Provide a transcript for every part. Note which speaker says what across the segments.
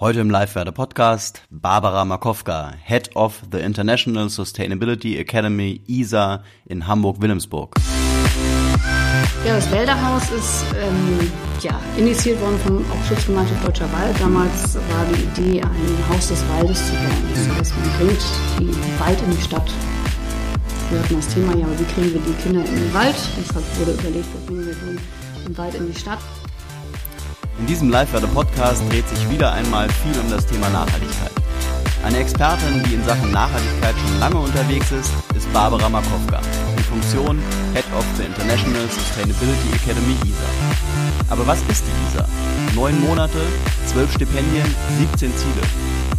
Speaker 1: Heute im Live-Werde Podcast Barbara Markowka, Head of the International Sustainability Academy ISA in Hamburg-Wilhelmsburg.
Speaker 2: Ja, das Wälderhaus ist ähm, ja, initiiert worden vom Schutzgemeinschaft Deutscher Wald. Damals war die Idee, ein Haus des Waldes zu bauen. Das heißt, man bringt den Wald in die Stadt. Wir hatten das Thema, ja, wie kriegen wir die Kinder in den Wald? Deshalb wurde überlegt, wo bringen wir den Wald in die Stadt.
Speaker 1: In diesem Live-Werde-Podcast dreht sich wieder einmal viel um das Thema Nachhaltigkeit. Eine Expertin, die in Sachen Nachhaltigkeit schon lange unterwegs ist, ist Barbara Markowka, in Funktion Head of the International Sustainability Academy ISA. Aber was ist die ISA? Neun Monate, zwölf Stipendien, 17 Ziele.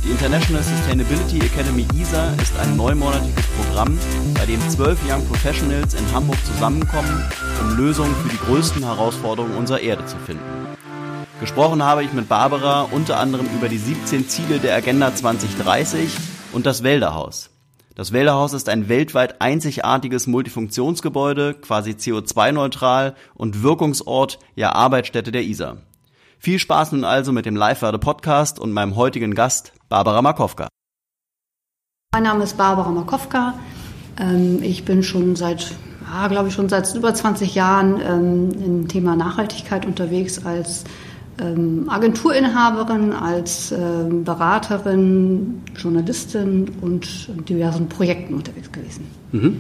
Speaker 1: Die International Sustainability Academy ISA ist ein neunmonatiges Programm, bei dem zwölf Young Professionals in Hamburg zusammenkommen, um Lösungen für die größten Herausforderungen unserer Erde zu finden. Gesprochen habe ich mit Barbara unter anderem über die 17 Ziele der Agenda 2030 und das Wälderhaus. Das Wälderhaus ist ein weltweit einzigartiges Multifunktionsgebäude, quasi CO2-neutral und Wirkungsort, ja Arbeitsstätte der ISA. Viel Spaß nun also mit dem Live-Werde-Podcast und meinem heutigen Gast, Barbara Markowka.
Speaker 2: Mein Name ist Barbara Markowka. Ähm, ich bin schon seit, glaube ich, schon seit über 20 Jahren ähm, im Thema Nachhaltigkeit unterwegs als ähm, Agenturinhaberin, als ähm, Beraterin, Journalistin und diversen Projekten unterwegs gewesen.
Speaker 1: Mhm.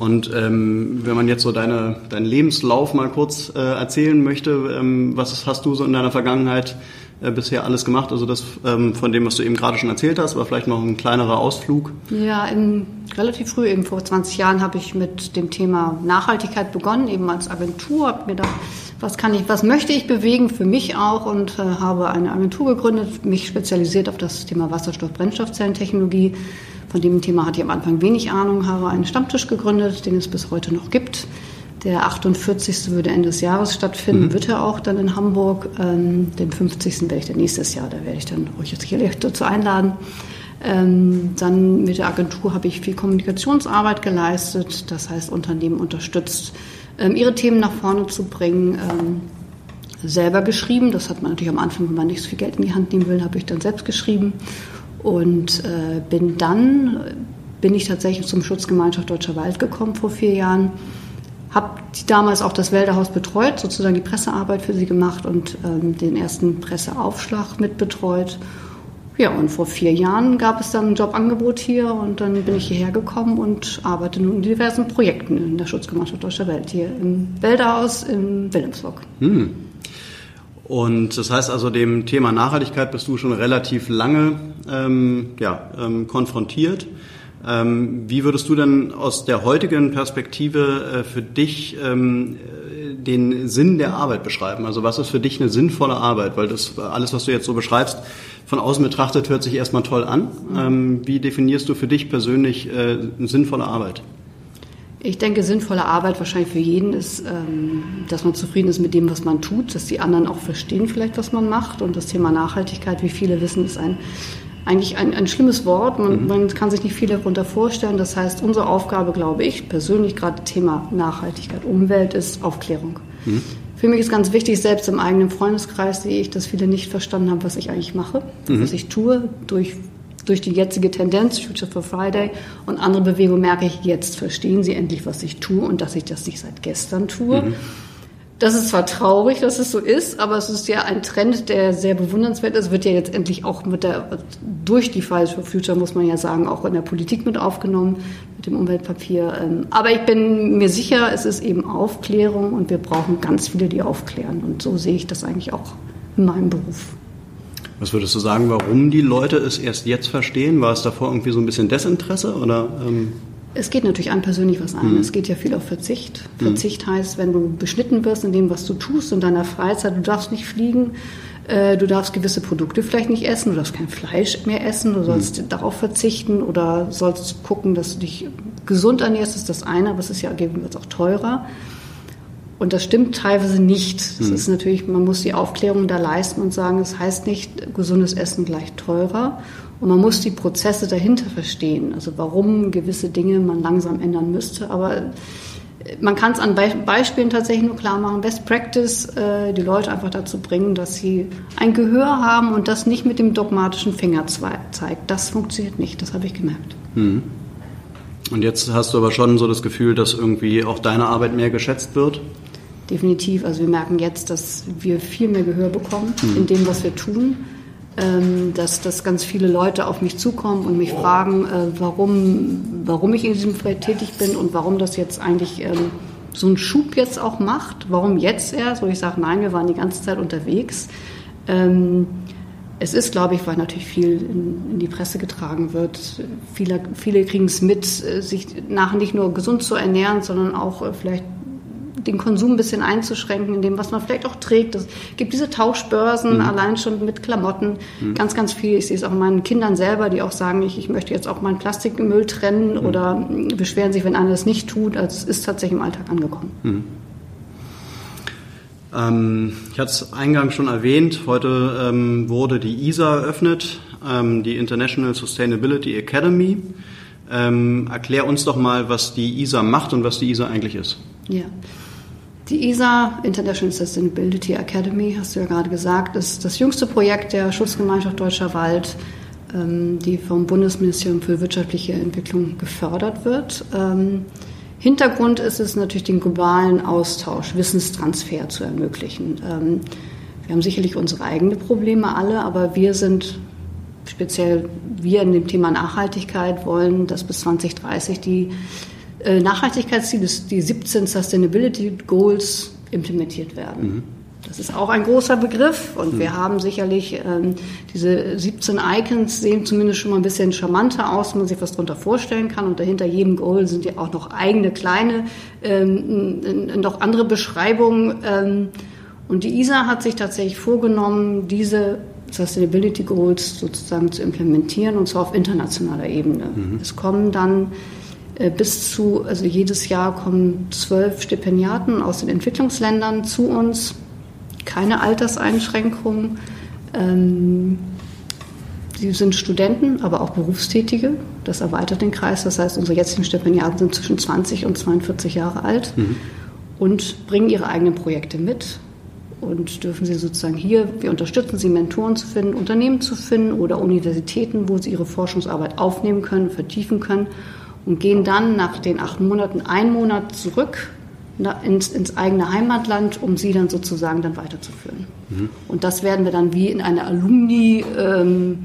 Speaker 1: Und ähm, wenn man jetzt so deine, deinen Lebenslauf mal kurz äh, erzählen möchte, ähm, was hast du so in deiner Vergangenheit äh, bisher alles gemacht? Also das ähm, von dem, was du eben gerade schon erzählt hast, aber vielleicht noch ein kleinerer Ausflug?
Speaker 2: Ja, in, relativ früh, eben vor 20 Jahren, habe ich mit dem Thema Nachhaltigkeit begonnen, eben als Agentur, habe mir gedacht, was kann ich, was möchte ich bewegen für mich auch und äh, habe eine Agentur gegründet, mich spezialisiert auf das Thema Wasserstoff-Brennstoffzellentechnologie. Von dem Thema hatte ich am Anfang wenig Ahnung, habe einen Stammtisch gegründet, den es bis heute noch gibt. Der 48. würde Ende des Jahres stattfinden, mhm. wird er auch dann in Hamburg. Ähm, den 50. werde ich dann nächstes Jahr, da werde ich dann euch jetzt hier dazu einladen. Ähm, dann mit der Agentur habe ich viel Kommunikationsarbeit geleistet, das heißt Unternehmen unterstützt, ihre Themen nach vorne zu bringen. Ähm, selber geschrieben, das hat man natürlich am Anfang, wenn man nicht so viel Geld in die Hand nehmen will, habe ich dann selbst geschrieben. Und äh, bin dann, bin ich tatsächlich zum Schutzgemeinschaft Deutscher Wald gekommen vor vier Jahren, habe damals auch das Wälderhaus betreut, sozusagen die Pressearbeit für sie gemacht und ähm, den ersten Presseaufschlag mitbetreut ja, und vor vier Jahren gab es dann ein Jobangebot hier und dann bin ich hierher gekommen und arbeite nun in diversen Projekten in der Schutzgemeinschaft Deutscher Welt hier im Wälderhaus in Wilhelmsburg. Hm.
Speaker 1: Und das heißt also, dem Thema Nachhaltigkeit bist du schon relativ lange ähm, ja, ähm, konfrontiert. Ähm, wie würdest du denn aus der heutigen Perspektive äh, für dich ähm, den Sinn der Arbeit beschreiben? Also was ist für dich eine sinnvolle Arbeit? Weil das alles, was du jetzt so beschreibst, von außen betrachtet hört sich erstmal toll an. Ähm, wie definierst du für dich persönlich äh, sinnvolle Arbeit?
Speaker 2: Ich denke, sinnvolle Arbeit wahrscheinlich für jeden ist, ähm, dass man zufrieden ist mit dem, was man tut, dass die anderen auch verstehen vielleicht, was man macht. Und das Thema Nachhaltigkeit, wie viele wissen, ist ein, eigentlich ein, ein schlimmes Wort. Man, mhm. man kann sich nicht viel darunter vorstellen. Das heißt, unsere Aufgabe, glaube ich, persönlich gerade Thema Nachhaltigkeit, Umwelt, ist Aufklärung. Mhm. Für mich ist ganz wichtig, selbst im eigenen Freundeskreis sehe ich, dass viele nicht verstanden haben, was ich eigentlich mache, mhm. was ich tue. Durch, durch die jetzige Tendenz, Future for Friday und andere Bewegungen merke ich, jetzt verstehen sie endlich, was ich tue und dass ich das nicht seit gestern tue. Das ist zwar traurig, dass es so ist, aber es ist ja ein Trend, der sehr bewundernswert ist. Wird ja jetzt endlich auch mit der, durch die Fridays for Future, muss man ja sagen, auch in der Politik mit aufgenommen, mit dem Umweltpapier. Ähm, aber ich bin mir sicher, es ist eben Aufklärung und wir brauchen ganz viele, die aufklären. Und so sehe ich das eigentlich auch in meinem Beruf.
Speaker 1: Was würdest du sagen, warum die Leute es erst jetzt verstehen? War es davor irgendwie so ein bisschen Desinteresse oder? Ähm
Speaker 2: es geht natürlich an persönlich was an. Mhm. Es geht ja viel auf Verzicht. Mhm. Verzicht heißt, wenn du beschnitten wirst in dem, was du tust, in deiner Freizeit, du darfst nicht fliegen, äh, du darfst gewisse Produkte vielleicht nicht essen, du darfst kein Fleisch mehr essen, du sollst mhm. darauf verzichten oder sollst gucken, dass du dich gesund ernährst, das ist das eine, aber es ist ja gegebenenfalls auch teurer. Und das stimmt teilweise nicht. Das mhm. ist natürlich, man muss die Aufklärung da leisten und sagen, es heißt nicht, gesundes Essen gleich teurer. Und man muss die Prozesse dahinter verstehen, also warum gewisse Dinge man langsam ändern müsste. Aber man kann es an Be Beispielen tatsächlich nur klar machen. Best Practice, äh, die Leute einfach dazu bringen, dass sie ein Gehör haben und das nicht mit dem dogmatischen Finger zeigt. Das funktioniert nicht, das habe ich gemerkt. Mhm.
Speaker 1: Und jetzt hast du aber schon so das Gefühl, dass irgendwie auch deine Arbeit mehr geschätzt wird?
Speaker 2: Definitiv. Also wir merken jetzt, dass wir viel mehr Gehör bekommen mhm. in dem, was wir tun. Ähm, dass, dass ganz viele Leute auf mich zukommen und mich fragen, äh, warum, warum ich in diesem Feld tätig bin und warum das jetzt eigentlich ähm, so einen Schub jetzt auch macht. Warum jetzt erst? Wo ich sage, nein, wir waren die ganze Zeit unterwegs. Ähm, es ist, glaube ich, weil natürlich viel in, in die Presse getragen wird. Viele, viele kriegen es mit, äh, sich nach nicht nur gesund zu ernähren, sondern auch äh, vielleicht den Konsum ein bisschen einzuschränken, in dem, was man vielleicht auch trägt. Es gibt diese Tauschbörsen, mhm. allein schon mit Klamotten, mhm. ganz, ganz viel. Ich sehe es auch meinen Kindern selber, die auch sagen, ich, ich möchte jetzt auch meinen Plastikmüll trennen mhm. oder beschweren sich, wenn einer das nicht tut. Also es ist tatsächlich im Alltag angekommen. Mhm.
Speaker 1: Ähm, ich hatte es eingangs schon erwähnt, heute ähm, wurde die ISA eröffnet, ähm, die International Sustainability Academy. Ähm, erklär uns doch mal, was die ISA macht und was die ISA eigentlich ist.
Speaker 2: Ja. Die ISA, International Sustainability Academy, hast du ja gerade gesagt, ist das jüngste Projekt der Schutzgemeinschaft Deutscher Wald, ähm, die vom Bundesministerium für wirtschaftliche Entwicklung gefördert wird. Ähm, Hintergrund ist es natürlich, den globalen Austausch, Wissenstransfer zu ermöglichen. Ähm, wir haben sicherlich unsere eigenen Probleme alle, aber wir sind speziell wir in dem Thema Nachhaltigkeit wollen, dass bis 2030 die Nachhaltigkeitsziele, die 17 Sustainability Goals implementiert werden. Mhm. Das ist auch ein großer Begriff und mhm. wir haben sicherlich ähm, diese 17 Icons sehen zumindest schon mal ein bisschen charmanter aus, wenn man sich was darunter vorstellen kann. Und dahinter jedem Goal sind ja auch noch eigene kleine, ähm, noch andere Beschreibungen. Ähm, und die ISA hat sich tatsächlich vorgenommen, diese Sustainability Goals sozusagen zu implementieren und zwar auf internationaler Ebene. Mhm. Es kommen dann äh, bis zu, also jedes Jahr kommen zwölf Stipendiaten aus den Entwicklungsländern zu uns. Keine Alterseinschränkungen. Ähm, sie sind Studenten, aber auch Berufstätige. Das erweitert den Kreis. Das heißt, unsere jetzigen Stipendiaten sind zwischen 20 und 42 Jahre alt mhm. und bringen ihre eigenen Projekte mit und dürfen Sie sozusagen hier, wir unterstützen Sie, Mentoren zu finden, Unternehmen zu finden oder Universitäten, wo Sie Ihre Forschungsarbeit aufnehmen können, vertiefen können und gehen dann nach den acht Monaten einen Monat zurück ins, ins eigene Heimatland, um sie dann sozusagen dann weiterzuführen. Mhm. Und das werden wir dann wie in einer Alumni, ähm,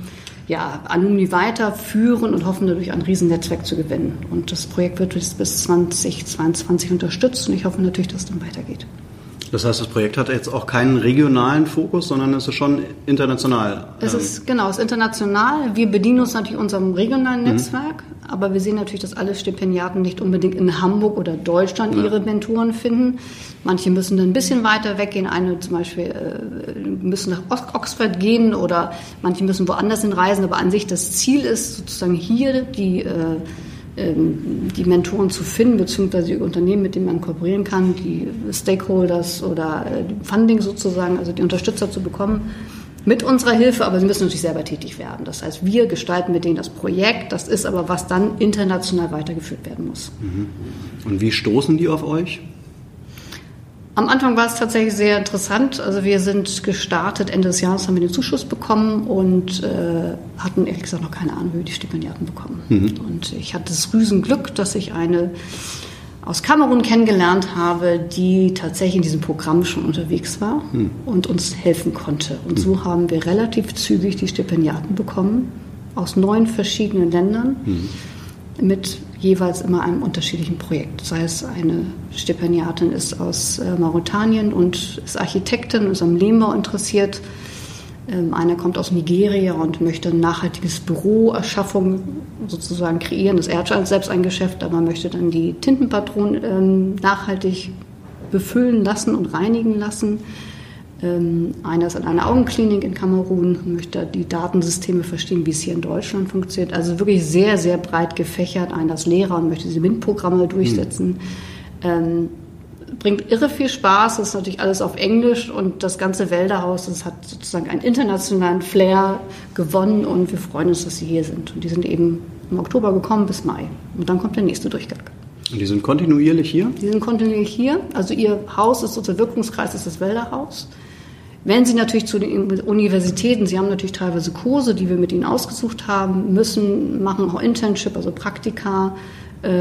Speaker 2: ja, Alumni weiterführen und hoffen dadurch ein Riesennetzwerk zu gewinnen. Und das Projekt wird bis 2022 unterstützt und ich hoffe natürlich, dass es dann weitergeht.
Speaker 1: Das heißt, das Projekt hat jetzt auch keinen regionalen Fokus, sondern es ist schon international.
Speaker 2: Es ist genau, es ist international. Wir bedienen uns natürlich unserem regionalen mhm. Netzwerk. Aber wir sehen natürlich, dass alle Stipendiaten nicht unbedingt in Hamburg oder Deutschland ja. ihre Mentoren finden. Manche müssen dann ein bisschen weiter weggehen. Eine zum Beispiel äh, müssen nach Oxford gehen oder manche müssen woanders hinreisen. Aber an sich das Ziel ist sozusagen hier die äh, ähm, die Mentoren zu finden, beziehungsweise die Unternehmen, mit denen man kooperieren kann, die Stakeholders oder äh, Funding sozusagen, also die Unterstützer zu bekommen, mit unserer Hilfe, aber sie müssen natürlich selber tätig werden. Das heißt, wir gestalten mit denen das Projekt, das ist aber, was dann international weitergeführt werden muss.
Speaker 1: Mhm. Und wie stoßen die auf euch?
Speaker 2: Am Anfang war es tatsächlich sehr interessant. Also wir sind gestartet, Ende des Jahres haben wir den Zuschuss bekommen und äh, hatten ehrlich gesagt noch keine Ahnung, wie wir die Stipendiaten bekommen. Mhm. Und ich hatte das Riesenglück, dass ich eine aus Kamerun kennengelernt habe, die tatsächlich in diesem Programm schon unterwegs war mhm. und uns helfen konnte. Und mhm. so haben wir relativ zügig die Stipendiaten bekommen aus neun verschiedenen Ländern mhm. mit jeweils immer einem unterschiedlichen Projekt. Sei es eine Stipendiatin ist aus äh, Mauretanien und ist Architektin, ist am Lehmbau interessiert. Ähm, einer kommt aus Nigeria und möchte ein nachhaltiges Büroerschaffung sozusagen kreieren. Das er hat selbst ein Geschäft, aber möchte dann die Tintenpatronen ähm, nachhaltig befüllen lassen und reinigen lassen. Ähm, einer ist an einer Augenklinik in Kamerun, möchte die Datensysteme verstehen, wie es hier in Deutschland funktioniert. Also wirklich sehr, sehr breit gefächert. Einer ist Lehrer und möchte diese MINT-Programme durchsetzen. Mhm. Bringt irre viel Spaß, das ist natürlich alles auf Englisch und das ganze Wälderhaus, das hat sozusagen einen internationalen Flair gewonnen und wir freuen uns, dass Sie hier sind. Und die sind eben im Oktober gekommen bis Mai. Und dann kommt der nächste Durchgang.
Speaker 1: Und die sind kontinuierlich hier?
Speaker 2: Die sind kontinuierlich hier. Also ihr Haus ist, unser Wirkungskreis ist das Wälderhaus. Wenn Sie natürlich zu den Universitäten, Sie haben natürlich teilweise Kurse, die wir mit Ihnen ausgesucht haben, müssen, machen auch Internship, also Praktika,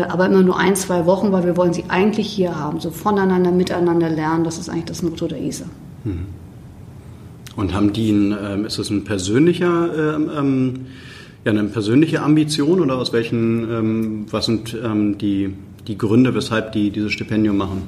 Speaker 2: aber immer nur ein, zwei Wochen, weil wir wollen Sie eigentlich hier haben, so voneinander, miteinander lernen. Das ist eigentlich das Motto der ISA. Mhm.
Speaker 1: Und haben die, ein, ähm, ist das ein persönlicher, ähm, ähm, ja, eine persönliche Ambition oder aus welchen, ähm, was sind ähm, die, die Gründe, weshalb die dieses Stipendium machen?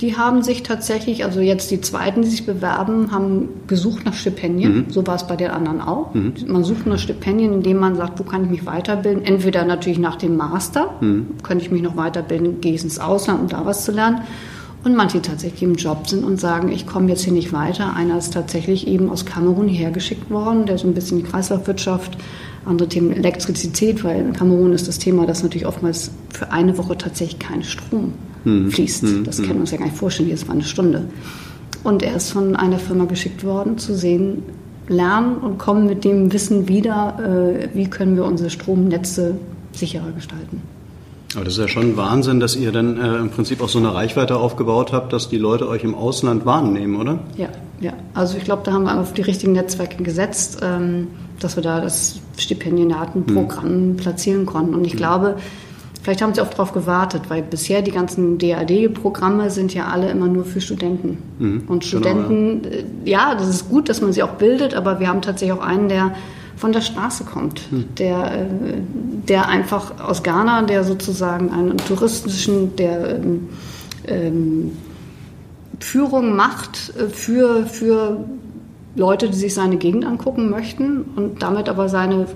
Speaker 2: Die haben sich tatsächlich, also jetzt die zweiten, die sich bewerben, haben gesucht nach Stipendien. Mhm. So war es bei den anderen auch. Mhm. Man sucht nach Stipendien, indem man sagt, wo kann ich mich weiterbilden? Entweder natürlich nach dem Master, mhm. könnte ich mich noch weiterbilden, gehe ich ins Ausland, um da was zu lernen. Und manche tatsächlich im Job sind und sagen, ich komme jetzt hier nicht weiter. Einer ist tatsächlich eben aus Kamerun hergeschickt worden, der so ein bisschen die Kreislaufwirtschaft andere Themen Elektrizität, weil in Kamerun ist das Thema, dass natürlich oftmals für eine Woche tatsächlich kein Strom hm. fließt. Hm. Das hm. können wir uns ja gar nicht vorstellen, jetzt war eine Stunde. Und er ist von einer Firma geschickt worden, zu sehen, lernen und kommen mit dem Wissen wieder, äh, wie können wir unsere Stromnetze sicherer gestalten.
Speaker 1: Aber das ist ja schon Wahnsinn, dass ihr dann äh, im Prinzip auch so eine Reichweite aufgebaut habt, dass die Leute euch im Ausland wahrnehmen, oder?
Speaker 2: Ja, ja. Also ich glaube, da haben wir auf die richtigen Netzwerke gesetzt, ähm, dass wir da das Stipendiatenprogramm hm. platzieren konnten. Und ich hm. glaube, vielleicht haben sie auch darauf gewartet, weil bisher die ganzen DAD-Programme sind ja alle immer nur für Studenten. Hm. Und Studenten, genau, ja. Ja, das ist gut, dass man sie auch bildet, aber wir haben tatsächlich auch einen, der von der Straße kommt, hm. der, äh, der einfach aus Ghana, der sozusagen einen touristischen, der ähm, ähm, Führung macht äh, für, für Leute, die sich seine Gegend angucken möchten und damit aber seine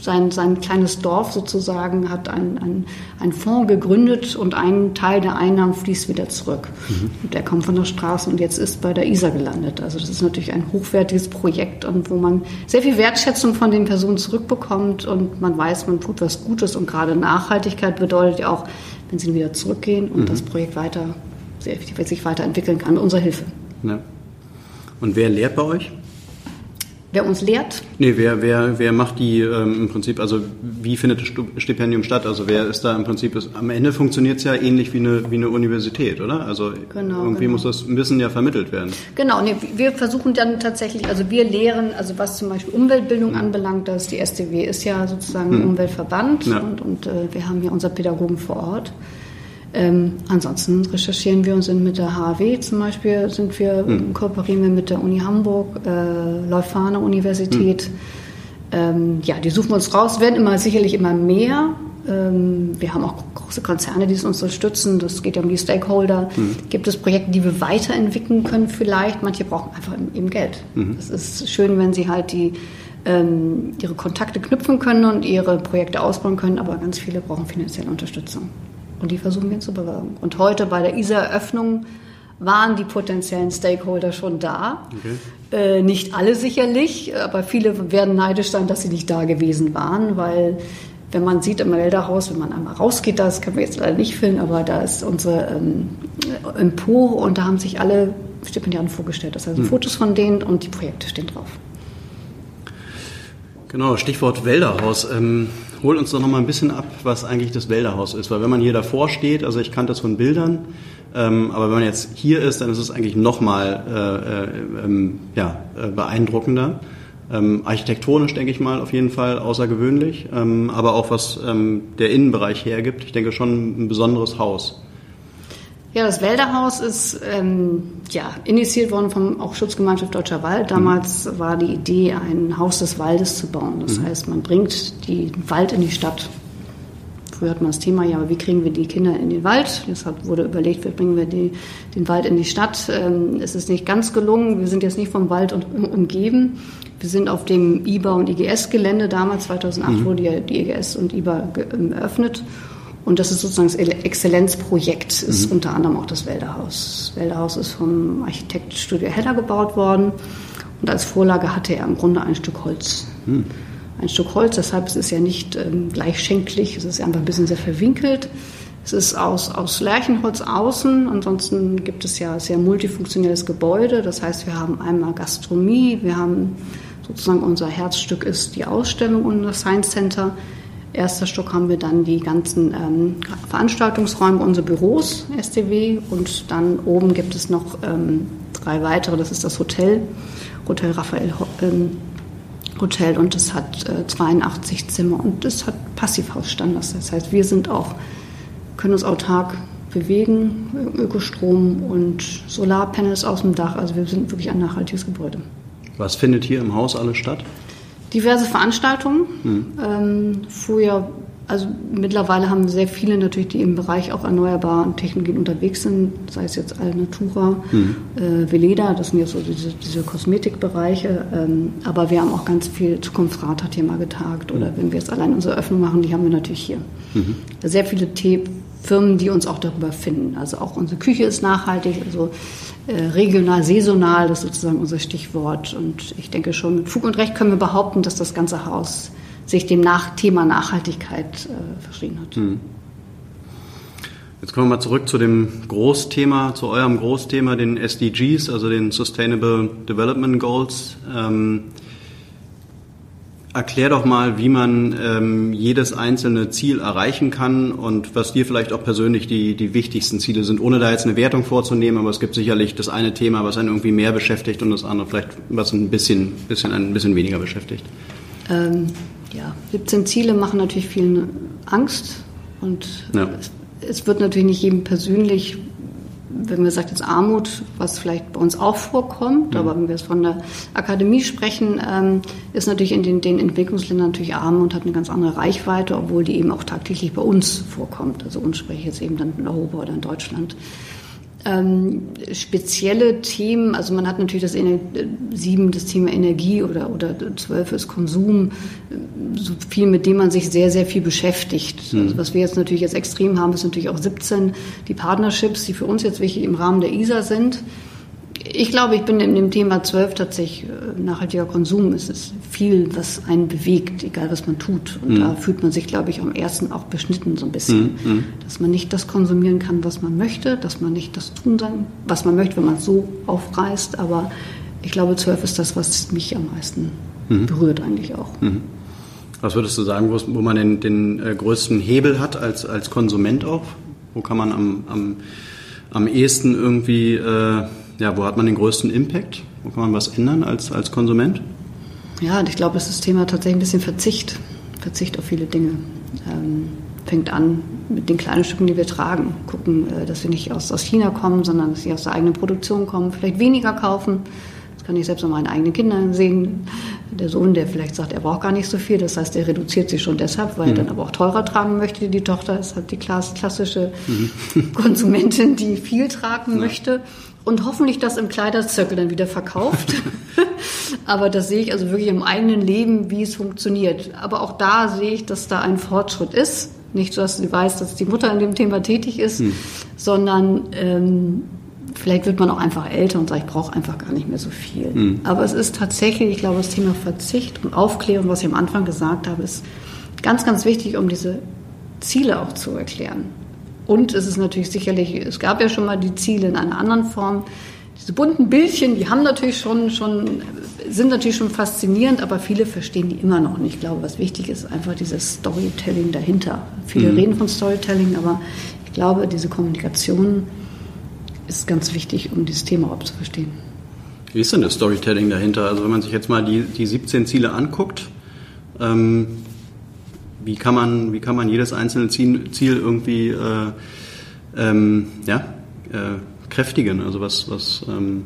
Speaker 2: sein, sein kleines Dorf sozusagen hat einen ein Fonds gegründet und ein Teil der Einnahmen fließt wieder zurück. Mhm. Und der kommt von der Straße und jetzt ist bei der ISA gelandet. Also das ist natürlich ein hochwertiges Projekt und wo man sehr viel Wertschätzung von den Personen zurückbekommt und man weiß, man tut was Gutes und gerade Nachhaltigkeit bedeutet ja auch, wenn sie wieder zurückgehen und mhm. das Projekt weiter, sich weiterentwickeln kann, unsere Hilfe. Ja.
Speaker 1: Und wer lehrt bei euch?
Speaker 2: Wer uns lehrt?
Speaker 1: Nee, wer, wer, wer macht die ähm, im Prinzip, also wie findet das Stipendium statt? Also wer ist da im Prinzip, ist, am Ende funktioniert es ja ähnlich wie eine, wie eine Universität, oder? Also genau, irgendwie genau. muss das Wissen ja vermittelt werden.
Speaker 2: Genau, nee, wir versuchen dann tatsächlich, also wir lehren, also was zum Beispiel Umweltbildung mhm. anbelangt, dass die SDW ist ja sozusagen ein mhm. Umweltverband ja. und, und äh, wir haben hier unser Pädagogen vor Ort. Ähm, ansonsten recherchieren wir und sind mit der HW zum Beispiel, sind wir, mhm. kooperieren wir mit der Uni Hamburg, äh, Leuphana Universität. Mhm. Ähm, ja, die suchen wir uns raus, werden immer sicherlich immer mehr. Ähm, wir haben auch große Konzerne, die es uns unterstützen. Das geht ja um die Stakeholder. Mhm. Gibt es Projekte, die wir weiterentwickeln können vielleicht? Manche brauchen einfach eben Geld. Mhm. Es ist schön, wenn sie halt die ähm, ihre Kontakte knüpfen können und ihre Projekte ausbauen können, aber ganz viele brauchen finanzielle Unterstützung. Und die versuchen wir zu bewirken. Und heute bei der ISA-Eröffnung waren die potenziellen Stakeholder schon da. Okay. Äh, nicht alle sicherlich, aber viele werden neidisch sein, dass sie nicht da gewesen waren, weil wenn man sieht im Melderhaus, wenn man einmal rausgeht, das können wir jetzt leider nicht filmen, aber da ist unsere ähm, Empore und da haben sich alle Stipendiaten vorgestellt. Das heißt hm. Fotos von denen und die Projekte stehen drauf.
Speaker 1: Genau, Stichwort Wälderhaus. Ähm, hol uns doch noch mal ein bisschen ab, was eigentlich das Wälderhaus ist. Weil wenn man hier davor steht, also ich kannte das von Bildern, ähm, aber wenn man jetzt hier ist, dann ist es eigentlich noch mal äh, äh, ähm, ja, äh, beeindruckender. Ähm, architektonisch denke ich mal auf jeden Fall außergewöhnlich, ähm, aber auch was ähm, der Innenbereich hergibt. Ich denke schon ein besonderes Haus.
Speaker 2: Ja, das Wälderhaus ist ähm, ja, initiiert worden vom auch Schutzgemeinschaft Deutscher Wald. Damals mhm. war die Idee, ein Haus des Waldes zu bauen. Das mhm. heißt, man bringt den Wald in die Stadt. Früher hat man das Thema, ja, aber wie kriegen wir die Kinder in den Wald? Deshalb wurde überlegt, wie bringen wir die, den Wald in die Stadt. Ähm, es ist nicht ganz gelungen. Wir sind jetzt nicht vom Wald umgeben. Wir sind auf dem IBA und IGS-Gelände. Damals, 2008, mhm. wurde die IGS und IBA eröffnet. Und das ist sozusagen das Exzellenzprojekt, ist mhm. unter anderem auch das Wälderhaus. Das Wälderhaus ist vom Architektstudio Heller gebaut worden und als Vorlage hatte er im Grunde ein Stück Holz. Mhm. Ein Stück Holz, deshalb ist es ja nicht ähm, gleichschenklich, es ist einfach ein bisschen sehr verwinkelt. Es ist aus, aus Lärchenholz außen, ansonsten gibt es ja sehr multifunktionelles Gebäude. Das heißt, wir haben einmal Gastronomie, wir haben sozusagen unser Herzstück ist die Ausstellung und das Science Center. Erster Stock haben wir dann die ganzen ähm, Veranstaltungsräume, unsere Büros, STW. Und dann oben gibt es noch ähm, drei weitere. Das ist das Hotel, Hotel Raphael ähm, Hotel. Und es hat äh, 82 Zimmer und es hat Passivhausstandards. Das heißt, wir sind auch, können uns autark bewegen, Ökostrom und Solarpanels aus dem Dach. Also wir sind wirklich ein nachhaltiges Gebäude.
Speaker 1: Was findet hier im Haus alles statt?
Speaker 2: Diverse Veranstaltungen. Hm. Ähm, früher, also mittlerweile haben sehr viele natürlich, die im Bereich auch erneuerbaren Technologien unterwegs sind, sei es jetzt Alnatura, hm. äh, Veleda, das sind ja so diese, diese Kosmetikbereiche. Ähm, aber wir haben auch ganz viel Zukunftsrat hat hier mal getagt. Oder hm. wenn wir jetzt allein unsere Öffnung machen, die haben wir natürlich hier. Mhm. Sehr viele Themen Firmen, die uns auch darüber finden. Also auch unsere Küche ist nachhaltig, also äh, regional, saisonal, das ist sozusagen unser Stichwort. Und ich denke schon, mit Fug und Recht können wir behaupten, dass das ganze Haus sich dem Nach Thema Nachhaltigkeit äh, verschrieben hat. Hm.
Speaker 1: Jetzt kommen wir mal zurück zu dem Großthema, zu eurem Großthema, den SDGs, also den Sustainable Development Goals. Ähm, Erklär doch mal, wie man ähm, jedes einzelne Ziel erreichen kann und was dir vielleicht auch persönlich die, die wichtigsten Ziele sind, ohne da jetzt eine Wertung vorzunehmen, aber es gibt sicherlich das eine Thema, was einen irgendwie mehr beschäftigt und das andere vielleicht, was ein bisschen, bisschen, ein bisschen weniger beschäftigt.
Speaker 2: Ähm, ja, 17 Ziele machen natürlich vielen Angst und ja. es, es wird natürlich nicht jedem persönlich wenn wir sagt jetzt Armut, was vielleicht bei uns auch vorkommt, mhm. aber wenn wir es von der Akademie sprechen, ähm, ist natürlich in den, den, Entwicklungsländern natürlich arm und hat eine ganz andere Reichweite, obwohl die eben auch tagtäglich bei uns vorkommt. Also uns spreche ich jetzt eben dann in Europa oder in Deutschland ähm, spezielle Themen, also man hat natürlich das Ener sieben, das Thema Energie oder, oder zwölf ist Konsum, so viel, mit dem man sich sehr, sehr viel beschäftigt. Mhm. Also was wir jetzt natürlich jetzt extrem haben, ist natürlich auch 17 die Partnerships, die für uns jetzt wichtig im Rahmen der ISA sind ich glaube, ich bin in dem Thema 12 tatsächlich äh, nachhaltiger Konsum. Es ist viel, was einen bewegt, egal was man tut. Und mhm. da fühlt man sich, glaube ich, am ersten auch beschnitten so ein bisschen. Mhm. mhm. Dass man nicht das konsumieren kann, was man möchte, dass man nicht das tun kann, was man möchte, wenn man es so aufreißt. Aber ich glaube, 12 ist das, was mich am meisten mhm. berührt eigentlich auch.
Speaker 1: Mhm. Was würdest du sagen, wo, wo man den, den äh, größten Hebel hat als, als Konsument auch? Wo kann man am, am, am ehesten irgendwie... Äh ja, wo hat man den größten Impact? Wo kann man was ändern als, als Konsument?
Speaker 2: Ja, ich glaube, es ist das Thema tatsächlich ein bisschen Verzicht. Verzicht auf viele Dinge. Ähm, fängt an mit den kleinen Stücken, die wir tragen. Gucken, äh, dass wir nicht aus, aus China kommen, sondern dass sie aus der eigenen Produktion kommen. Vielleicht weniger kaufen. Das kann ich selbst an meinen eigenen Kindern sehen. Der Sohn, der vielleicht sagt, er braucht gar nicht so viel. Das heißt, er reduziert sich schon deshalb, weil mhm. er dann aber auch teurer tragen möchte. Die Tochter ist halt die klassische mhm. Konsumentin, die viel tragen ja. möchte und hoffentlich das im Kleiderzirkel dann wieder verkauft. Aber das sehe ich also wirklich im eigenen Leben, wie es funktioniert. Aber auch da sehe ich, dass da ein Fortschritt ist. Nicht so, dass sie weiß, dass die Mutter in dem Thema tätig ist, hm. sondern ähm, vielleicht wird man auch einfach älter und sagt, ich brauche einfach gar nicht mehr so viel. Hm. Aber es ist tatsächlich, ich glaube, das Thema Verzicht und Aufklärung, was ich am Anfang gesagt habe, ist ganz, ganz wichtig, um diese Ziele auch zu erklären. Und es ist natürlich sicherlich, es gab ja schon mal die Ziele in einer anderen Form. Diese bunten Bildchen, die haben natürlich schon, schon, sind natürlich schon faszinierend, aber viele verstehen die immer noch nicht. Ich glaube, was wichtig ist, einfach dieses Storytelling dahinter. Viele mhm. reden von Storytelling, aber ich glaube, diese Kommunikation ist ganz wichtig, um dieses Thema überhaupt zu verstehen.
Speaker 1: Wie ist denn das Storytelling dahinter? Also wenn man sich jetzt mal die, die 17 Ziele anguckt, ähm, wie kann man, wie kann man jedes einzelne Ziel, Ziel irgendwie äh, ähm, ja, äh, kräftigen? Also was, was ähm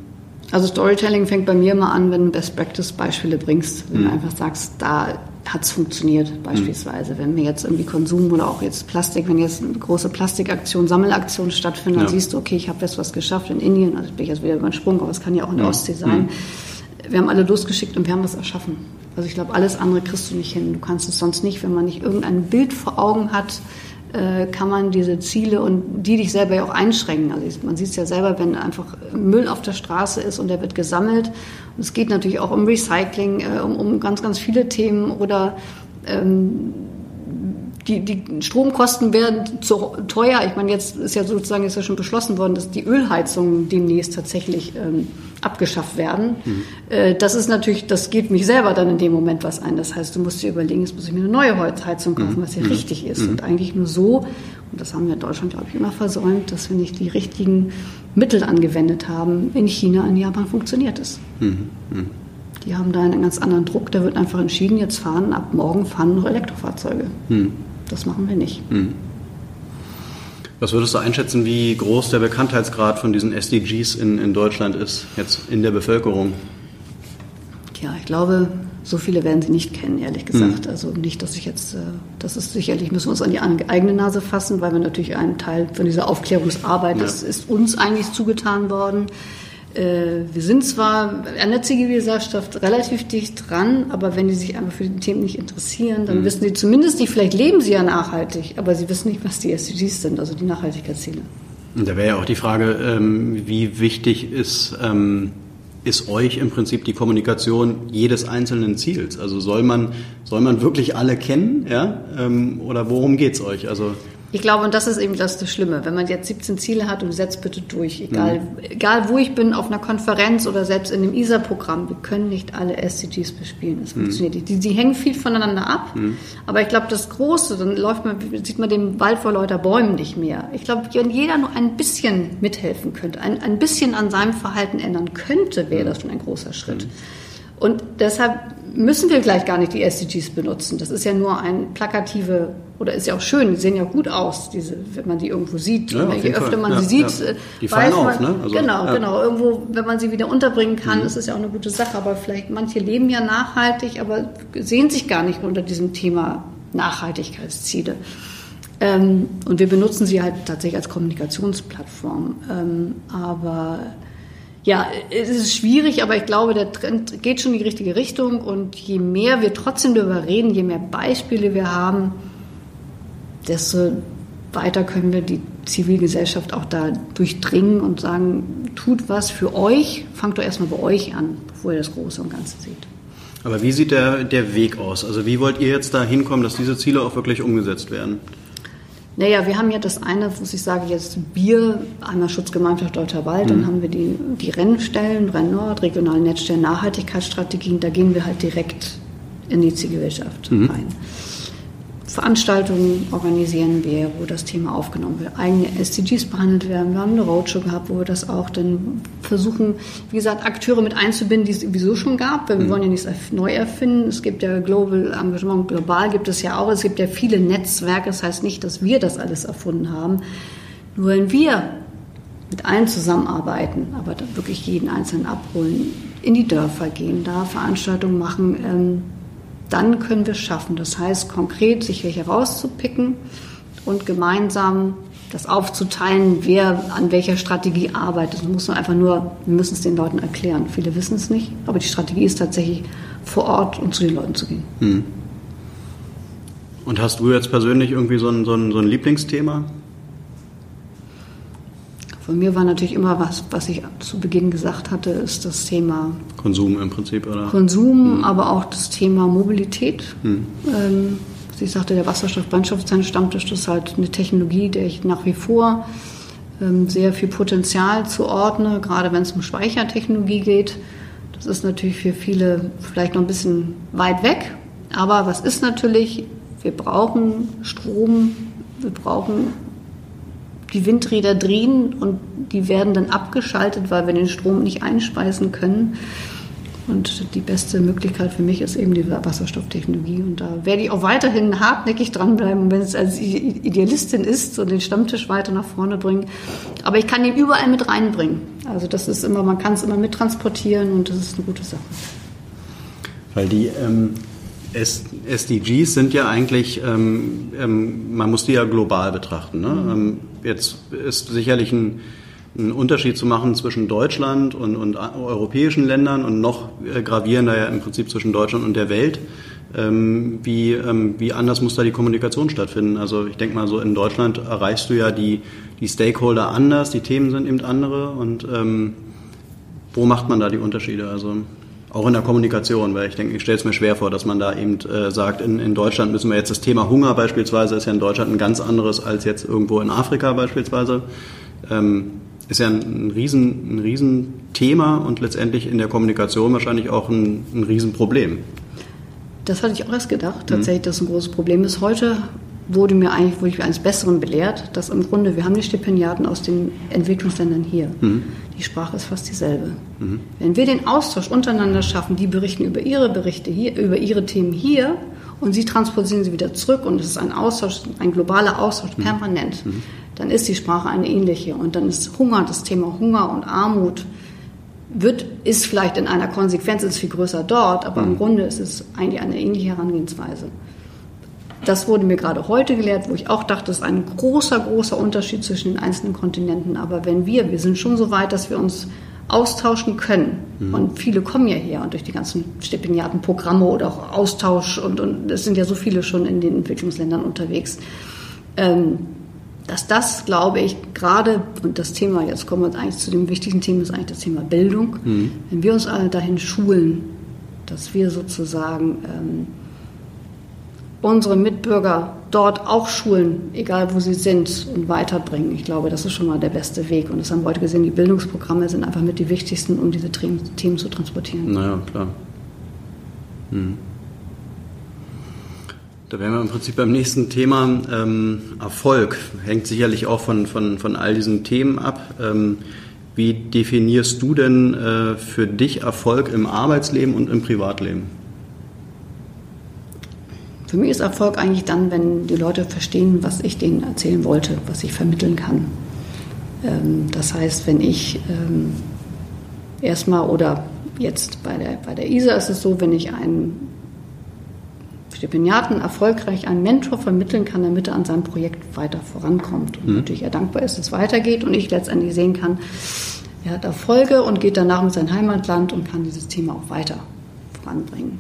Speaker 2: also Storytelling fängt bei mir mal an, wenn du Best Practice Beispiele bringst, wenn mhm. du einfach sagst, da hat es funktioniert, beispielsweise. Mhm. Wenn wir jetzt irgendwie Konsum oder auch jetzt Plastik, wenn jetzt eine große Plastikaktion, Sammelaktion stattfindet, dann ja. siehst du, okay, ich habe jetzt was geschafft in Indien, also bin ich jetzt wieder über den Sprung, aber es kann ja auch in der ja. Ostsee sein. Mhm. Wir haben alle losgeschickt und wir haben was erschaffen. Also ich glaube, alles andere kriegst du nicht hin. Du kannst es sonst nicht, wenn man nicht irgendein Bild vor Augen hat, äh, kann man diese Ziele und die dich selber ja auch einschränken. Also man sieht es ja selber, wenn einfach Müll auf der Straße ist und der wird gesammelt. Und es geht natürlich auch um Recycling, äh, um, um ganz, ganz viele Themen oder ähm, die, die Stromkosten werden zu teuer. Ich meine, jetzt ist ja sozusagen ist ja schon beschlossen worden, dass die Ölheizungen demnächst tatsächlich ähm, abgeschafft werden. Mhm. Äh, das ist natürlich, das geht mich selber dann in dem Moment was ein. Das heißt, du musst dir überlegen, jetzt muss ich mir eine neue Heizung kaufen, mhm. was ja mhm. richtig ist. Mhm. Und eigentlich nur so, und das haben wir in Deutschland, glaube ich, immer versäumt, dass wir nicht die richtigen Mittel angewendet haben. In China, in Japan funktioniert es. Mhm. mhm. Die haben da einen ganz anderen Druck. Da wird einfach entschieden, jetzt fahren, ab morgen fahren noch Elektrofahrzeuge. Mhm. Das machen wir nicht. Hm.
Speaker 1: Was würdest du einschätzen, wie groß der Bekanntheitsgrad von diesen SDGs in, in Deutschland ist, jetzt in der Bevölkerung?
Speaker 2: Ja, ich glaube, so viele werden sie nicht kennen, ehrlich gesagt. Mhm. Also nicht, dass ich jetzt, äh, das ist sicherlich, müssen wir uns an die eigene Nase fassen, weil wir natürlich einen Teil von dieser Aufklärungsarbeit, ja. das ist uns eigentlich zugetan worden. Äh, wir sind zwar an der Zivilgesellschaft relativ dicht dran, aber wenn die sich einfach für die Themen nicht interessieren, dann mhm. wissen sie zumindest nicht, vielleicht leben sie ja nachhaltig, aber sie wissen nicht, was die SDGs sind, also die Nachhaltigkeitsziele.
Speaker 1: Und da wäre ja auch die Frage, ähm, wie wichtig ist, ähm, ist euch im Prinzip die Kommunikation jedes einzelnen Ziels? Also soll man, soll man wirklich alle kennen, ja? Ähm, oder worum geht es euch? Also
Speaker 2: ich glaube, und das ist eben das, das Schlimme. Wenn man jetzt 17 Ziele hat und setzt bitte durch, egal, mhm. egal wo ich bin, auf einer Konferenz oder selbst in dem ISA-Programm, wir können nicht alle SDGs bespielen. Das mhm. funktioniert nicht. Die, die hängen viel voneinander ab. Mhm. Aber ich glaube, das Große, dann läuft man, sieht man den Wald vor lauter Bäumen nicht mehr. Ich glaube, wenn jeder nur ein bisschen mithelfen könnte, ein, ein bisschen an seinem Verhalten ändern könnte, wäre mhm. das schon ein großer Schritt. Mhm. Und deshalb müssen wir gleich gar nicht die SDGs benutzen. Das ist ja nur ein plakative, oder ist ja auch schön, die sehen ja gut aus, diese, wenn man die irgendwo sieht. Ja, je öfter man ja, sie sieht, ja.
Speaker 1: die fallen auf, ne?
Speaker 2: Also, genau, genau. Irgendwo, wenn man sie wieder unterbringen kann, mhm. ist es ja auch eine gute Sache. Aber vielleicht manche leben ja nachhaltig, aber sehen sich gar nicht unter diesem Thema Nachhaltigkeitsziele. Ähm, und wir benutzen sie halt tatsächlich als Kommunikationsplattform. Ähm, aber ja, es ist schwierig, aber ich glaube, der Trend geht schon in die richtige Richtung. Und je mehr wir trotzdem darüber reden, je mehr Beispiele wir haben, desto weiter können wir die Zivilgesellschaft auch da durchdringen und sagen, tut was für euch, fangt doch erstmal bei euch an, bevor ihr das Große und Ganze seht.
Speaker 1: Aber wie sieht der, der Weg aus? Also wie wollt ihr jetzt da hinkommen, dass diese Ziele auch wirklich umgesetzt werden?
Speaker 2: Naja, wir haben ja das eine, was ich sage jetzt, wir, einmal Schutzgemeinschaft Deutscher Wald, mhm. dann haben wir die, die Rennstellen, Rennnord, regionalen Netzstellen, Nachhaltigkeitsstrategien, da gehen wir halt direkt in die Zivilgesellschaft mhm. rein. Veranstaltungen organisieren wir, wo das Thema aufgenommen wird, eigene SDGs behandelt werden. Wir haben eine Roadshow gehabt, wo wir das auch dann versuchen, wie gesagt, Akteure mit einzubinden, die es sowieso schon gab, weil wir mhm. wollen ja nichts neu erfinden. Es gibt ja Global Engagement, global gibt es ja auch. Es gibt ja viele Netzwerke. Das heißt nicht, dass wir das alles erfunden haben. Nur wenn wir mit allen zusammenarbeiten, aber dann wirklich jeden Einzelnen abholen, in die Dörfer gehen, da Veranstaltungen machen, ähm, dann können wir es schaffen. Das heißt, konkret sich welche rauszupicken und gemeinsam das aufzuteilen, wer an welcher Strategie arbeitet. Das muss man einfach nur, wir müssen es den Leuten erklären. Viele wissen es nicht, aber die Strategie ist tatsächlich vor Ort und zu den Leuten zu gehen. Hm.
Speaker 1: Und hast du jetzt persönlich irgendwie so ein, so ein, so ein Lieblingsthema?
Speaker 2: Von mir war natürlich immer was, was ich zu Beginn gesagt hatte, ist das Thema
Speaker 1: Konsum im Prinzip, oder?
Speaker 2: Konsum, mhm. aber auch das Thema Mobilität. Mhm. Ähm, ich sagte, der Wasserstoff-Brennstoffzellen-Stammtisch ist halt eine Technologie, der ich nach wie vor ähm, sehr viel Potenzial zuordne, gerade wenn es um Speichertechnologie geht. Das ist natürlich für viele vielleicht noch ein bisschen weit weg, aber was ist natürlich? Wir brauchen Strom, wir brauchen die Windräder drehen und die werden dann abgeschaltet, weil wir den Strom nicht einspeisen können. Und die beste Möglichkeit für mich ist eben die Wasserstofftechnologie. Und da werde ich auch weiterhin hartnäckig dranbleiben, wenn es als Idealistin ist und den Stammtisch weiter nach vorne bringen. Aber ich kann ihn überall mit reinbringen. Also das ist immer, man kann es immer mittransportieren und das ist eine gute Sache.
Speaker 1: Weil die ähm, SDGs sind ja eigentlich, ähm, ähm, man muss die ja global betrachten. Ne? Mhm. Ähm, jetzt ist sicherlich ein, ein, Unterschied zu machen zwischen Deutschland und, und europäischen Ländern und noch äh, gravierender ja im Prinzip zwischen Deutschland und der Welt. Ähm, wie, ähm, wie anders muss da die Kommunikation stattfinden? Also ich denke mal so, in Deutschland erreichst du ja die, die Stakeholder anders, die Themen sind eben andere und ähm, wo macht man da die Unterschiede? Also Auch in der Kommunikation, weil ich denke, ich stelle es mir schwer vor, dass man da eben äh, sagt, in, in Deutschland müssen wir jetzt das Thema Hunger beispielsweise, ist ja in Deutschland ein ganz anderes als jetzt irgendwo in Afrika beispielsweise. Ähm, ist ja ein, ein, riesen, ein Riesenthema und letztendlich in der Kommunikation wahrscheinlich auch ein, ein Riesenproblem.
Speaker 2: Das hatte ich auch erst gedacht, tatsächlich, mhm. dass ein großes Problem ist. Heute wurde mir eigentlich wurde ich eines Besseren belehrt, dass im Grunde wir haben die Stipendiaten aus den Entwicklungsländern hier. Mhm. Die Sprache ist fast dieselbe. Mhm. Wenn wir den Austausch untereinander schaffen, die berichten über ihre Berichte hier, über ihre Themen hier und sie transportieren sie wieder zurück und es ist ein Austausch, ein globaler Austausch mhm. permanent, mhm. dann ist die Sprache eine ähnliche und dann ist Hunger, das Thema Hunger und Armut wird, ist vielleicht in einer Konsequenz ist viel größer dort, aber im mhm. Grunde ist es eigentlich eine ähnliche Herangehensweise. Das wurde mir gerade heute gelehrt, wo ich auch dachte, es ist ein großer, großer Unterschied zwischen den einzelnen Kontinenten. Aber wenn wir, wir sind schon so weit, dass wir uns austauschen können. Mhm. Und viele kommen ja her und durch die ganzen Stipendiatenprogramme oder auch Austausch und, und es sind ja so viele schon in den Entwicklungsländern unterwegs. Ähm, dass das, glaube ich, gerade, und das Thema, jetzt kommen wir eigentlich zu dem wichtigen Thema, ist eigentlich das Thema Bildung. Mhm. Wenn wir uns alle dahin schulen, dass wir sozusagen ähm, unsere Mitbürger dort auch schulen, egal wo sie sind, und weiterbringen. Ich glaube, das ist schon mal der beste Weg. Und das haben wir heute gesehen, die Bildungsprogramme sind einfach mit die wichtigsten, um diese Themen zu transportieren.
Speaker 1: Naja, klar. Hm. Da wären wir im Prinzip beim nächsten Thema. Ähm, Erfolg hängt sicherlich auch von, von, von all diesen Themen ab. Ähm, wie definierst du denn äh, für dich Erfolg im Arbeitsleben und im Privatleben?
Speaker 2: Für mich ist Erfolg eigentlich dann, wenn die Leute verstehen, was ich denen erzählen wollte, was ich vermitteln kann. Ähm, das heißt, wenn ich ähm, erstmal oder jetzt bei der, bei der ISA ist es so, wenn ich einen Stipendiaten erfolgreich einen Mentor vermitteln kann, damit er an seinem Projekt weiter vorankommt. Und mhm. natürlich er dankbar ist, dass es weitergeht und ich letztendlich sehen kann, er hat Erfolge und geht danach mit seinem Heimatland und kann dieses Thema auch weiter voranbringen.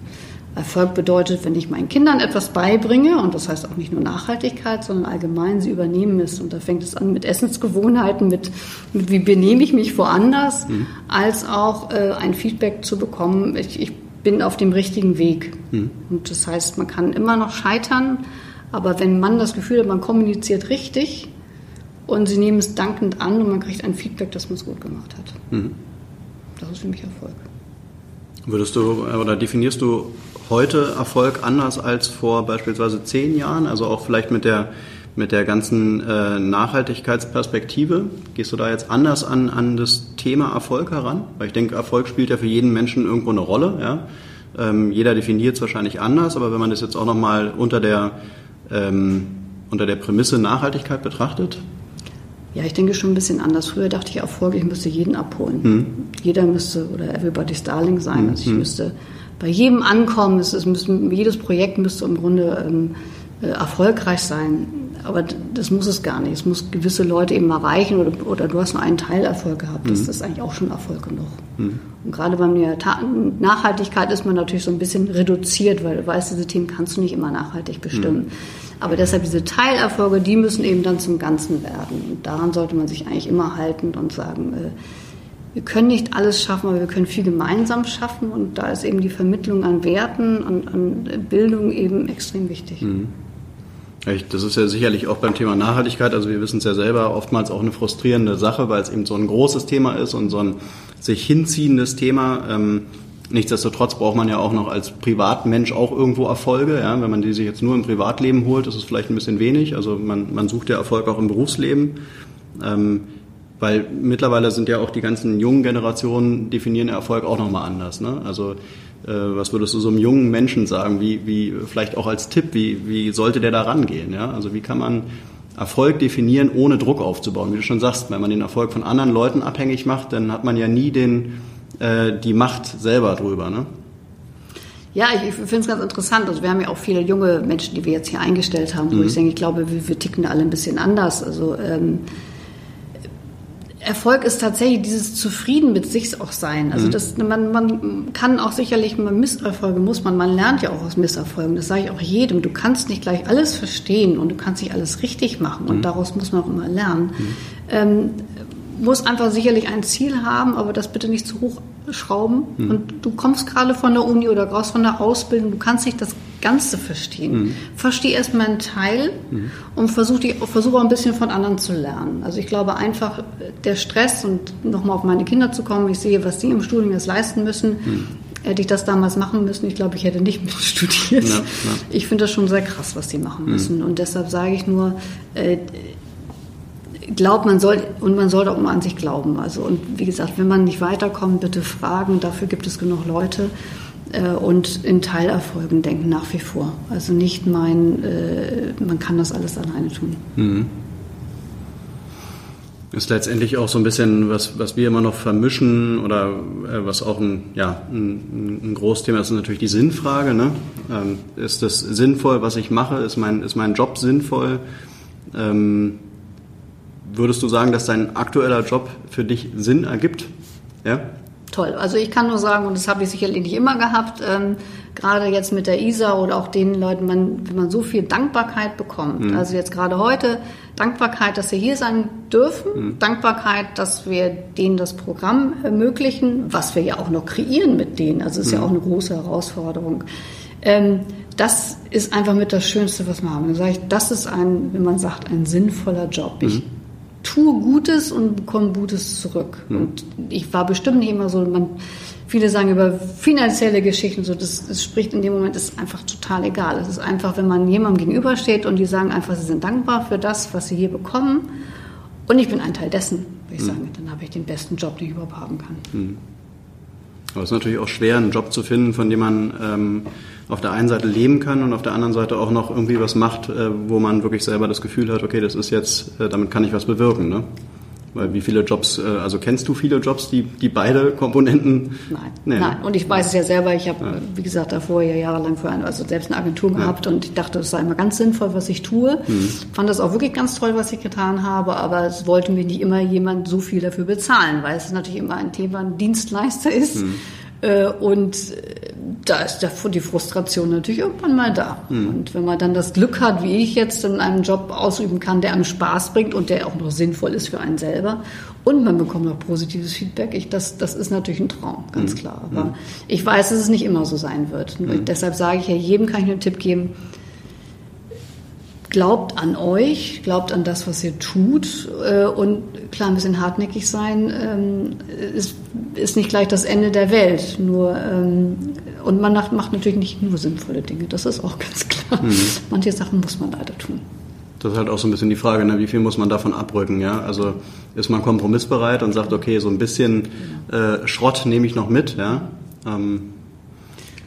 Speaker 2: Erfolg bedeutet, wenn ich meinen Kindern etwas beibringe, und das heißt auch nicht nur Nachhaltigkeit, sondern allgemein, sie übernehmen es. Und da fängt es an mit Essensgewohnheiten, mit, mit wie benehme ich mich woanders, mhm. als auch äh, ein Feedback zu bekommen, ich, ich bin auf dem richtigen Weg. Mhm. Und das heißt, man kann immer noch scheitern, aber wenn man das Gefühl hat, man kommuniziert richtig und sie nehmen es dankend an und man kriegt ein Feedback, dass man es gut gemacht hat. Mhm. Das ist für mich Erfolg.
Speaker 1: Würdest du oder definierst du heute Erfolg anders als vor beispielsweise zehn Jahren? Also auch vielleicht mit der, mit der ganzen äh, Nachhaltigkeitsperspektive? Gehst du da jetzt anders an, an das Thema Erfolg heran? Weil ich denke, Erfolg spielt ja für jeden Menschen irgendwo eine Rolle. Ja? Ähm, jeder definiert es wahrscheinlich anders, aber wenn man das jetzt auch nochmal unter der, ähm, unter der Prämisse Nachhaltigkeit betrachtet,
Speaker 2: ja, ich denke schon ein bisschen anders. Früher dachte ich Erfolg, ich müsste jeden abholen. Hm. Jeder müsste oder everybody's darling sein. Hm. Also ich hm. müsste bei jedem Ankommen, es, es müssen, jedes Projekt müsste im Grunde ähm, äh, erfolgreich sein. Aber das muss es gar nicht. Es muss gewisse Leute eben erreichen oder, oder du hast nur einen Teilerfolg gehabt. Das, mhm. ist eigentlich auch schon Erfolg genug. Mhm. Und gerade bei der Nachhaltigkeit ist man natürlich so ein bisschen reduziert, weil du weißt, diese Themen kannst du nicht immer nachhaltig bestimmen. Mhm. Aber deshalb diese Teilerfolge, die müssen eben dann zum Ganzen werden. Und daran sollte man sich eigentlich immer halten und sagen, äh, wir können nicht alles schaffen, aber wir können viel gemeinsam schaffen und da ist eben die Vermittlung an Werten und an Bildung eben extrem wichtig. Mhm.
Speaker 1: Das ist ja sicherlich auch beim Thema Nachhaltigkeit, also wir wissen es ja selber, oftmals auch eine frustrierende Sache, weil es eben so ein großes Thema ist und so ein sich hinziehendes Thema. Ähm, nichtsdestotrotz braucht man ja auch noch als Privatmensch auch irgendwo Erfolge. Ja? Wenn man die sich jetzt nur im Privatleben holt, ist es vielleicht ein bisschen wenig. Also man, man sucht ja Erfolg auch im Berufsleben. Ähm, weil mittlerweile sind ja auch die ganzen jungen Generationen definieren Erfolg auch nochmal anders. Ne? Also äh, was würdest du so einem jungen Menschen sagen, wie, wie vielleicht auch als Tipp, wie, wie sollte der da rangehen? Ja? Also wie kann man Erfolg definieren, ohne Druck aufzubauen? Wie du schon sagst, wenn man den Erfolg von anderen Leuten abhängig macht, dann hat man ja nie den, äh, die Macht selber drüber. Ne?
Speaker 2: Ja, ich, ich finde es ganz interessant. Also wir haben ja auch viele junge Menschen, die wir jetzt hier eingestellt haben, wo mhm. ich denke, ich glaube, wir, wir ticken da alle ein bisschen anders. Also ähm, Erfolg ist tatsächlich dieses Zufrieden mit sich auch sein. Also mhm. das, man, man kann auch sicherlich mal Misserfolge muss man, man lernt ja auch aus Misserfolgen. Das sage ich auch jedem. Du kannst nicht gleich alles verstehen und du kannst nicht alles richtig machen und mhm. daraus muss man auch immer lernen. Mhm. Ähm, muss einfach sicherlich ein Ziel haben, aber das bitte nicht zu hoch schrauben mhm. und du kommst gerade von der Uni oder raus von der Ausbildung, du kannst nicht das Ganze verstehen. Mhm. Versteh erstmal einen Teil mhm. und versuch, die, versuch auch ein bisschen von anderen zu lernen. Also ich glaube einfach, der Stress und nochmal auf meine Kinder zu kommen, ich sehe, was die im Studium jetzt leisten müssen, mhm. Hätte ich das damals machen müssen, ich glaube, ich hätte nicht mit studiert. Ja, ja. Ich finde das schon sehr krass, was die machen mhm. müssen. Und deshalb sage ich nur, äh, glaubt, man soll, und man sollte auch mal an sich glauben. Also, und wie gesagt, wenn man nicht weiterkommt, bitte fragen. Dafür gibt es genug Leute. Äh, und in Teilerfolgen denken nach wie vor. Also nicht mein, äh, man kann das alles alleine tun. Mhm.
Speaker 1: Ist letztendlich auch so ein bisschen, was, was wir immer noch vermischen oder äh, was auch ein, ja, ein, ein Großthema ist, ist natürlich die Sinnfrage. Ne? Ähm, ist das sinnvoll, was ich mache? Ist mein, ist mein Job sinnvoll? Ähm, würdest du sagen, dass dein aktueller Job für dich Sinn ergibt?
Speaker 2: Ja? Toll. Also ich kann nur sagen, und das habe ich sicherlich nicht immer gehabt, ähm, gerade jetzt mit der ISA oder auch den Leuten, man, wenn man so viel Dankbarkeit bekommt. Mhm. Also jetzt gerade heute Dankbarkeit, dass wir hier sein dürfen, mhm. Dankbarkeit, dass wir denen das Programm ermöglichen, was wir ja auch noch kreieren mit denen. Also es ist mhm. ja auch eine große Herausforderung. Ähm, das ist einfach mit das Schönste, was wir haben. Dann sage ich, das ist ein, wenn man sagt, ein sinnvoller Job. Ich mhm tue Gutes und bekomme Gutes zurück. Mhm. Und ich war bestimmt nicht immer so, man, viele sagen über finanzielle Geschichten, so, das, das spricht in dem Moment, ist einfach total egal. Es ist einfach, wenn man jemandem gegenübersteht und die sagen einfach, sie sind dankbar für das, was sie hier bekommen. Und ich bin ein Teil dessen, würde ich mhm. sagen, dann habe ich den besten Job, den ich überhaupt haben kann. Mhm.
Speaker 1: Aber es ist natürlich auch schwer, einen Job zu finden, von dem man ähm, auf der einen Seite leben kann und auf der anderen Seite auch noch irgendwie was macht, äh, wo man wirklich selber das Gefühl hat, okay, das ist jetzt, äh, damit kann ich was bewirken. Ne? Weil wie viele Jobs, äh, also kennst du viele Jobs, die, die beide Komponenten?
Speaker 2: Nein, nee. nein. Und ich weiß es ja selber, ich habe, ja. wie gesagt, davor ja jahrelang für eine, also selbst eine Agentur ja. gehabt und ich dachte, das sei immer ganz sinnvoll, was ich tue. Mhm. Fand das auch wirklich ganz toll, was ich getan habe, aber es wollte mir nicht immer jemand so viel dafür bezahlen, weil es natürlich immer ein Thema, ein Dienstleister ist. Mhm äh, und äh, da ist die Frustration natürlich irgendwann mal da. Mhm. Und wenn man dann das Glück hat, wie ich jetzt, in einem Job ausüben kann, der einem Spaß bringt und der auch noch sinnvoll ist für einen selber und man bekommt noch positives Feedback, ich, das, das ist natürlich ein Traum, ganz mhm. klar. Aber mhm. ich weiß, dass es nicht immer so sein wird. Mhm. Deshalb sage ich ja, jedem kann ich einen Tipp geben, glaubt an euch, glaubt an das, was ihr tut äh, und klar ein bisschen hartnäckig sein ähm, ist, ist nicht gleich das Ende der Welt. Nur ähm, und man macht, macht natürlich nicht nur sinnvolle Dinge, das ist auch ganz klar. Mhm. Manche Sachen muss man leider tun.
Speaker 1: Das ist halt auch so ein bisschen die Frage, ne? wie viel muss man davon abrücken, ja? Also ist man kompromissbereit und sagt, okay, so ein bisschen äh, Schrott nehme ich noch mit, ja? Ähm,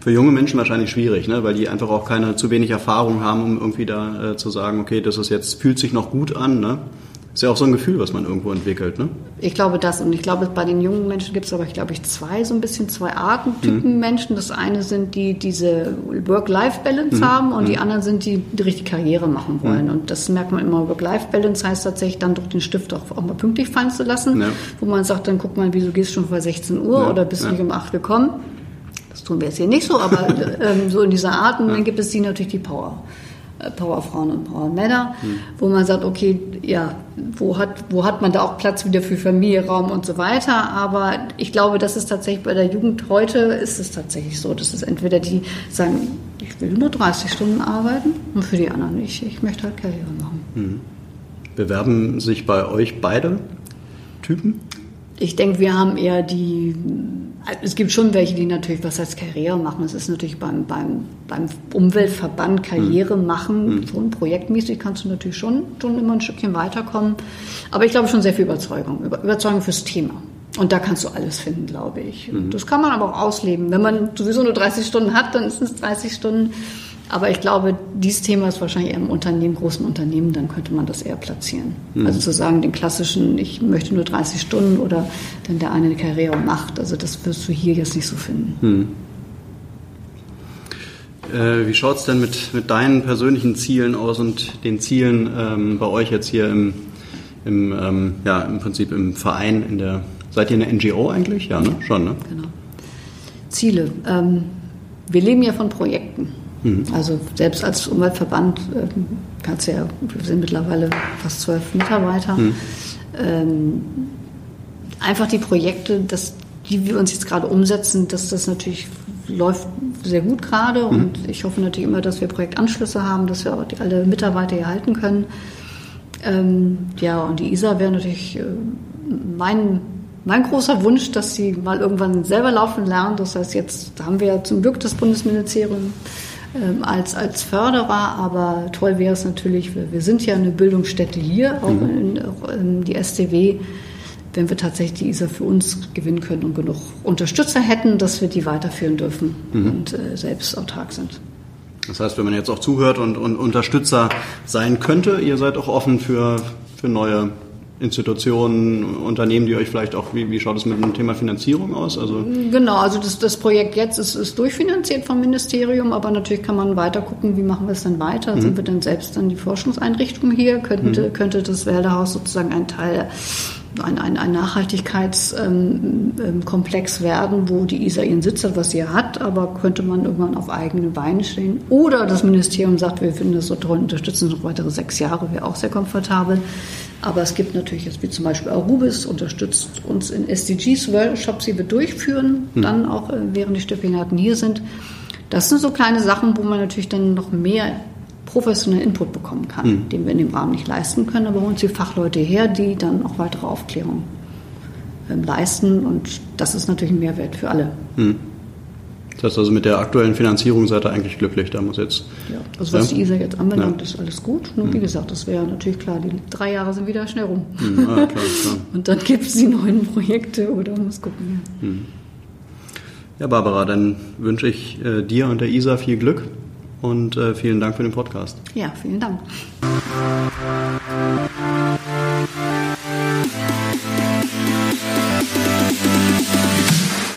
Speaker 1: für junge Menschen wahrscheinlich schwierig, ne? weil die einfach auch keine zu wenig Erfahrung haben, um irgendwie da äh, zu sagen, okay, das ist jetzt fühlt sich noch gut an. Ne? Ist ja auch so ein Gefühl, was man irgendwo entwickelt, ne?
Speaker 2: Ich glaube das und ich glaube, bei den jungen Menschen gibt es aber, ich glaube ich, zwei so ein bisschen zwei Arten Typen mhm. Menschen. Das eine sind die, die diese Work-Life-Balance mhm. haben und mhm. die anderen sind die, die richtig Karriere machen wollen. Mhm. Und das merkt man immer. Work-Life-Balance heißt tatsächlich dann durch den Stift auch, auch mal pünktlich fallen zu lassen, ja. wo man sagt, dann guck mal, wieso gehst du schon vor 16 Uhr ja. oder bist du ja. nicht um 8 gekommen? Das tun wir jetzt hier nicht so, aber ähm, so in dieser Art. Und dann gibt es die natürlich die Power. Äh, Powerfrauen und Powermänner, mhm. wo man sagt, okay, ja, wo hat, wo hat man da auch Platz wieder für Familie, Raum und so weiter. Aber ich glaube, das ist tatsächlich bei der Jugend heute ist es tatsächlich so, dass es entweder die sagen, ich will nur 30 Stunden arbeiten und für die anderen nicht. Ich möchte halt Karriere machen. Mhm.
Speaker 1: Bewerben sich bei euch beide Typen?
Speaker 2: Ich denke, wir haben eher die es gibt schon welche, die natürlich was als Karriere machen. Es ist natürlich beim, beim, beim Umweltverband Karriere mhm. machen, mhm. schon projektmäßig kannst du natürlich schon, schon immer ein Stückchen weiterkommen. Aber ich glaube schon sehr viel Überzeugung, Überzeugung fürs Thema. Und da kannst du alles finden, glaube ich. Mhm. Das kann man aber auch ausleben. Wenn man sowieso nur 30 Stunden hat, dann ist es 30 Stunden. Aber ich glaube, dieses Thema ist wahrscheinlich eher im Unternehmen, großen Unternehmen, dann könnte man das eher platzieren. Mhm. Also zu sagen, den klassischen, ich möchte nur 30 Stunden oder dann der eine eine Karriere macht, also das wirst du hier jetzt nicht so finden. Mhm.
Speaker 1: Äh, wie schaut es denn mit, mit deinen persönlichen Zielen aus und den Zielen ähm, bei euch jetzt hier im, im, ähm, ja, im Prinzip im Verein, in der, seid ihr eine NGO eigentlich? Ja, ne? Schon, ne? Genau.
Speaker 2: Ziele. Ähm, wir leben ja von Projekten. Mhm. Also selbst als Umweltverband, äh, ja, wir sind mittlerweile fast zwölf Mitarbeiter, mhm. ähm, einfach die Projekte, das die wir uns jetzt gerade umsetzen, dass das natürlich läuft sehr gut gerade mhm. und ich hoffe natürlich immer, dass wir Projektanschlüsse haben, dass wir auch die, alle Mitarbeiter hier halten können. Ähm, ja, und die ISA wäre natürlich äh, mein, mein großer Wunsch, dass sie mal irgendwann selber laufen lernen. Das heißt, jetzt haben wir ja zum Glück das Bundesministerium als, als Förderer, aber toll wäre es natürlich, wir, wir sind ja eine Bildungsstätte hier, auch, mhm. in, auch in die STW, wenn wir tatsächlich die ISA für uns gewinnen können und genug Unterstützer hätten, dass wir die weiterführen dürfen mhm. und äh, selbst autark sind.
Speaker 1: Das heißt, wenn man jetzt auch zuhört und, und Unterstützer sein könnte, ihr seid auch offen für, für neue Institutionen, Unternehmen, die euch vielleicht auch, wie, wie schaut es mit dem Thema Finanzierung aus?
Speaker 2: Also genau, also das, das Projekt jetzt ist, ist durchfinanziert vom Ministerium, aber natürlich kann man weiter gucken, wie machen wir es denn weiter? Mhm. Sind wir denn selbst dann die Forschungseinrichtung hier? Könnte, mhm. könnte das Wälderhaus sozusagen ein Teil ein, ein, ein Nachhaltigkeitskomplex werden, wo die ISA ihren Sitz hat, was sie hat, aber könnte man irgendwann auf eigene Beine stehen. Oder das Ministerium sagt, wir finden das so toll, unterstützen noch weitere sechs Jahre, wäre auch sehr komfortabel. Aber es gibt natürlich jetzt wie zum Beispiel Arubis, unterstützt uns in SDGs Workshops, die wir durchführen, hm. dann auch äh, während die Stipendiaten hier sind. Das sind so kleine Sachen, wo man natürlich dann noch mehr professionellen Input bekommen kann, hm. den wir in dem Rahmen nicht leisten können. Aber holen Sie Fachleute her, die dann auch weitere Aufklärung ähm, leisten. Und das ist natürlich ein Mehrwert für alle. Hm.
Speaker 1: Das heißt also, mit der aktuellen Finanzierung seid ihr eigentlich glücklich. Da muss jetzt.
Speaker 2: Ja, also was ja? die ISA jetzt anbelangt, ja. ist alles gut. Nur wie gesagt, das wäre natürlich klar, die drei Jahre sind wieder schnell rum. Hm. Ah, klar, klar. Und dann gibt es die neuen Projekte oder muss gucken. Ja. Hm.
Speaker 1: ja, Barbara, dann wünsche ich äh, dir und der ISA viel Glück und äh, vielen Dank für den Podcast.
Speaker 2: Ja, vielen Dank.